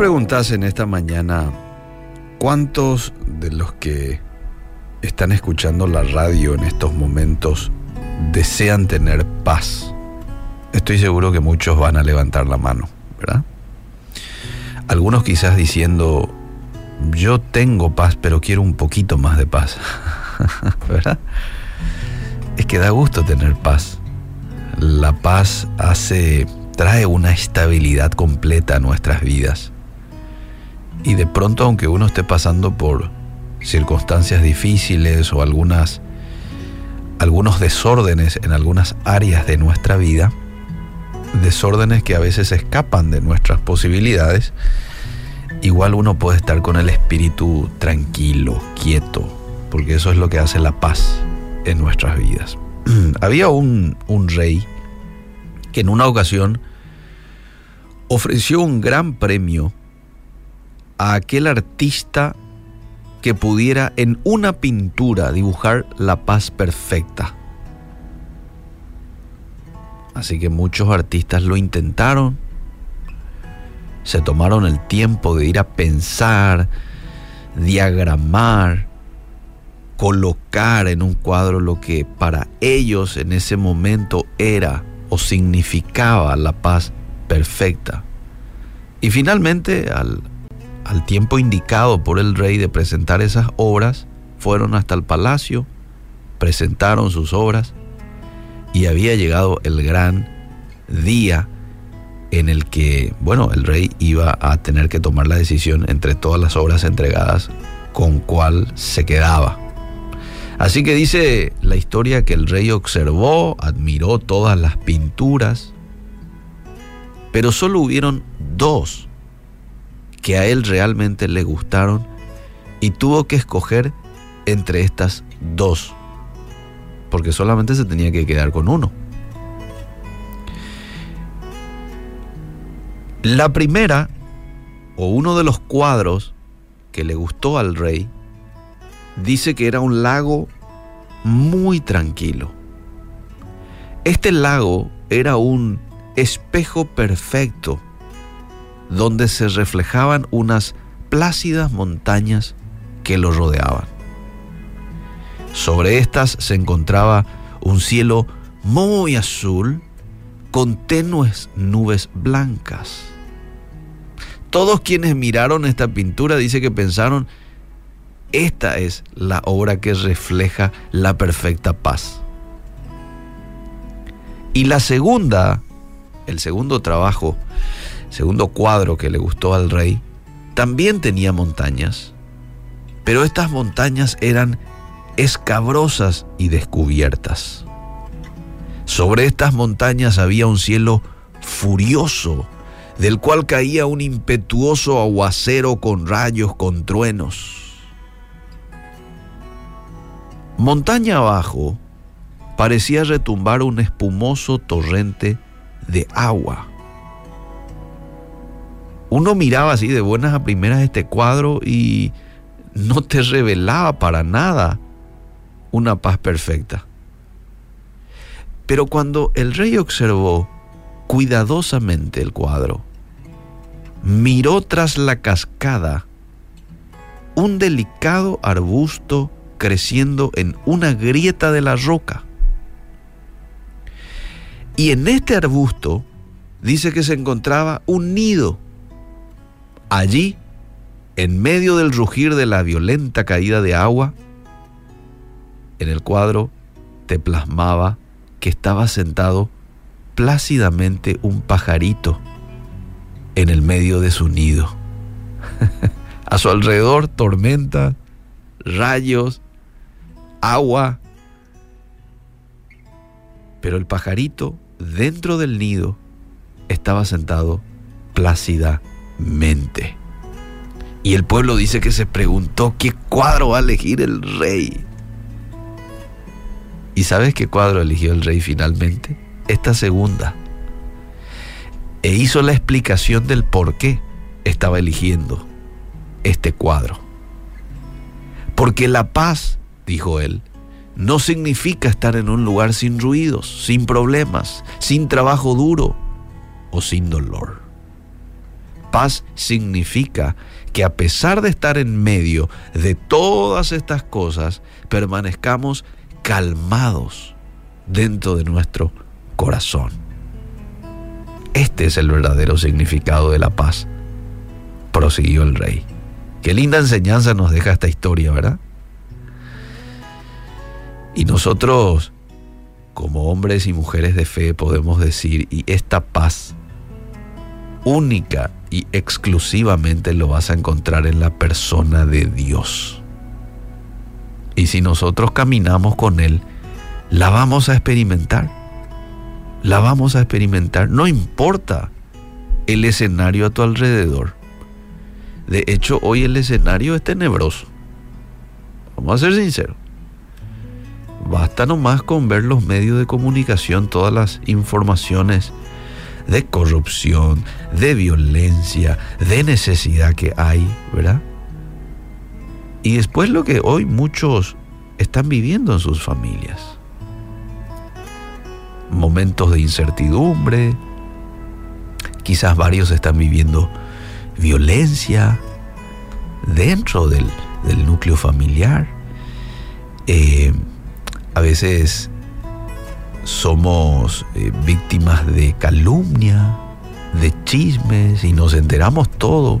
preguntas en esta mañana, ¿cuántos de los que están escuchando la radio en estos momentos desean tener paz? Estoy seguro que muchos van a levantar la mano, ¿verdad? Algunos quizás diciendo, yo tengo paz, pero quiero un poquito más de paz, ¿verdad? Es que da gusto tener paz. La paz hace, trae una estabilidad completa a nuestras vidas. Y de pronto, aunque uno esté pasando por circunstancias difíciles o algunas, algunos desórdenes en algunas áreas de nuestra vida, desórdenes que a veces escapan de nuestras posibilidades, igual uno puede estar con el espíritu tranquilo, quieto, porque eso es lo que hace la paz en nuestras vidas. Había un, un rey que en una ocasión ofreció un gran premio a aquel artista que pudiera en una pintura dibujar la paz perfecta. Así que muchos artistas lo intentaron, se tomaron el tiempo de ir a pensar, diagramar, colocar en un cuadro lo que para ellos en ese momento era o significaba la paz perfecta. Y finalmente, al, al tiempo indicado por el rey de presentar esas obras, fueron hasta el palacio, presentaron sus obras y había llegado el gran día en el que, bueno, el rey iba a tener que tomar la decisión entre todas las obras entregadas con cuál se quedaba. Así que dice la historia que el rey observó, admiró todas las pinturas, pero solo hubieron dos que a él realmente le gustaron y tuvo que escoger entre estas dos, porque solamente se tenía que quedar con uno. La primera, o uno de los cuadros que le gustó al rey, dice que era un lago muy tranquilo. Este lago era un espejo perfecto donde se reflejaban unas plácidas montañas que lo rodeaban. Sobre estas se encontraba un cielo muy azul con tenues nubes blancas. Todos quienes miraron esta pintura dice que pensaron, esta es la obra que refleja la perfecta paz. Y la segunda, el segundo trabajo, segundo cuadro que le gustó al rey, también tenía montañas, pero estas montañas eran escabrosas y descubiertas. Sobre estas montañas había un cielo furioso, del cual caía un impetuoso aguacero con rayos, con truenos. Montaña abajo parecía retumbar un espumoso torrente de agua. Uno miraba así de buenas a primeras este cuadro y no te revelaba para nada una paz perfecta. Pero cuando el rey observó cuidadosamente el cuadro, miró tras la cascada un delicado arbusto creciendo en una grieta de la roca. Y en este arbusto dice que se encontraba un nido. Allí, en medio del rugir de la violenta caída de agua, en el cuadro te plasmaba que estaba sentado plácidamente un pajarito en el medio de su nido. A su alrededor tormenta, rayos, agua. Pero el pajarito dentro del nido estaba sentado plácidamente. Y el pueblo dice que se preguntó qué cuadro va a elegir el rey. ¿Y sabes qué cuadro eligió el rey finalmente? Esta segunda. E hizo la explicación del por qué estaba eligiendo este cuadro. Porque la paz, dijo él, no significa estar en un lugar sin ruidos, sin problemas, sin trabajo duro o sin dolor. Paz significa que a pesar de estar en medio de todas estas cosas, permanezcamos calmados dentro de nuestro corazón. Este es el verdadero significado de la paz, prosiguió el rey. Qué linda enseñanza nos deja esta historia, ¿verdad? Y nosotros, como hombres y mujeres de fe, podemos decir, y esta paz única y exclusivamente lo vas a encontrar en la persona de Dios. Y si nosotros caminamos con Él, la vamos a experimentar. La vamos a experimentar. No importa el escenario a tu alrededor. De hecho, hoy el escenario es tenebroso. Vamos a ser sinceros. Basta nomás con ver los medios de comunicación, todas las informaciones de corrupción, de violencia, de necesidad que hay, ¿verdad? Y después lo que hoy muchos están viviendo en sus familias. Momentos de incertidumbre, quizás varios están viviendo violencia dentro del, núcleo familiar. Eh, a veces somos eh, víctimas de calumnia, de chismes y nos enteramos todo.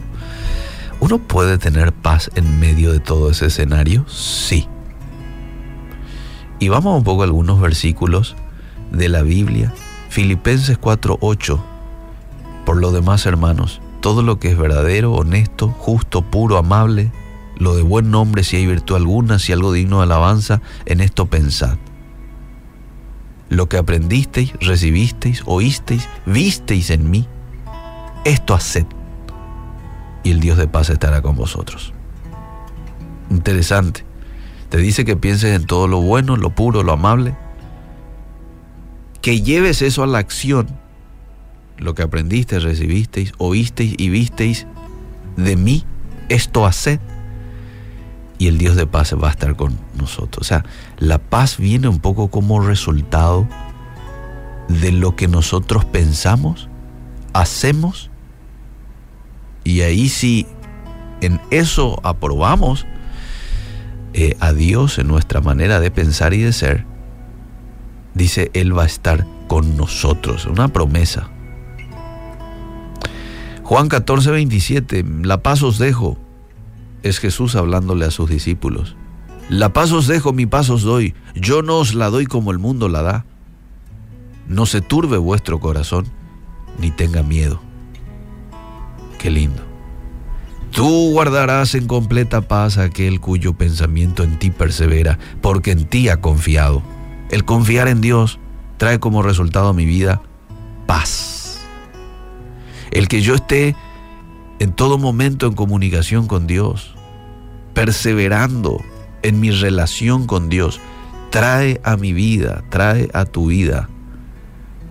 ¿Uno puede tener paz en medio de todo ese escenario? Sí. Y vamos un poco a algunos versículos de la Biblia. Filipenses 4:8. Por lo demás, hermanos, todo lo que es verdadero, honesto, justo, puro, amable, lo de buen nombre, si hay virtud alguna, si algo digno de alabanza, en esto pensad lo que aprendisteis, recibisteis, oísteis, visteis en mí, esto haced, y el Dios de paz estará con vosotros. Interesante. Te dice que pienses en todo lo bueno, lo puro, lo amable, que lleves eso a la acción, lo que aprendisteis, recibisteis, oísteis y visteis de mí, esto haced, y el Dios de paz va a estar con nosotros. O sea, la paz viene un poco como resultado de lo que nosotros pensamos, hacemos, y ahí si en eso aprobamos eh, a Dios en nuestra manera de pensar y de ser, dice, Él va a estar con nosotros, una promesa. Juan 14, 27, la paz os dejo es Jesús hablándole a sus discípulos. La paz os dejo, mi paz os doy. Yo no os la doy como el mundo la da. No se turbe vuestro corazón, ni tenga miedo. Qué lindo. Tú guardarás en completa paz aquel cuyo pensamiento en ti persevera, porque en ti ha confiado. El confiar en Dios trae como resultado a mi vida paz. El que yo esté en todo momento en comunicación con Dios, perseverando en mi relación con Dios, trae a mi vida, trae a tu vida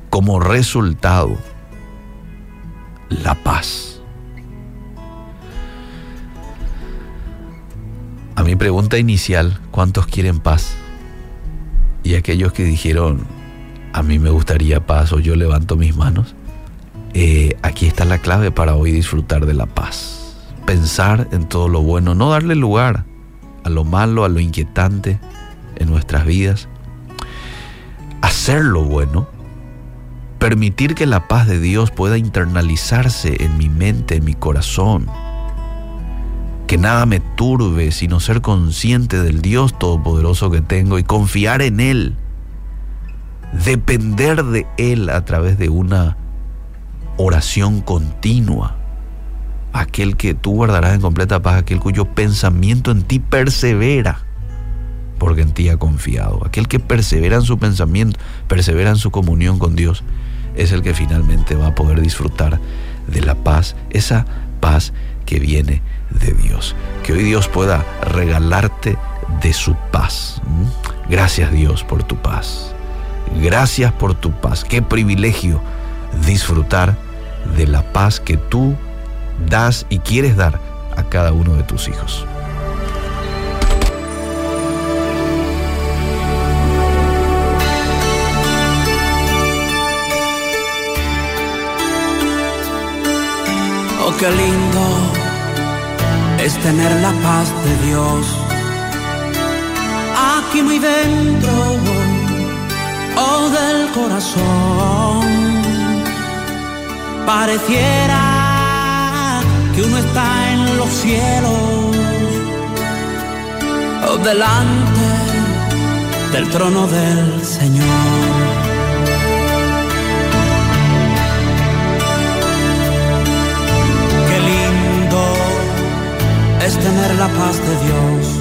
como resultado la paz. A mi pregunta inicial, ¿cuántos quieren paz? Y aquellos que dijeron, a mí me gustaría paz o yo levanto mis manos, eh, aquí está la clave para hoy disfrutar de la paz. Pensar en todo lo bueno, no darle lugar a lo malo, a lo inquietante en nuestras vidas. Hacer lo bueno, permitir que la paz de Dios pueda internalizarse en mi mente, en mi corazón. Que nada me turbe, sino ser consciente del Dios Todopoderoso que tengo y confiar en Él. Depender de Él a través de una oración continua. Aquel que tú guardarás en completa paz, aquel cuyo pensamiento en ti persevera, porque en ti ha confiado. Aquel que persevera en su pensamiento, persevera en su comunión con Dios, es el que finalmente va a poder disfrutar de la paz, esa paz que viene de Dios. Que hoy Dios pueda regalarte de su paz. ¿Mm? Gracias Dios por tu paz. Gracias por tu paz. Qué privilegio disfrutar de la paz que tú das y quieres dar a cada uno de tus hijos. qué lindo es tener la paz de Dios aquí muy dentro oh del corazón. Pareciera que uno está en los cielos, delante del trono del Señor. Qué lindo es tener la paz de Dios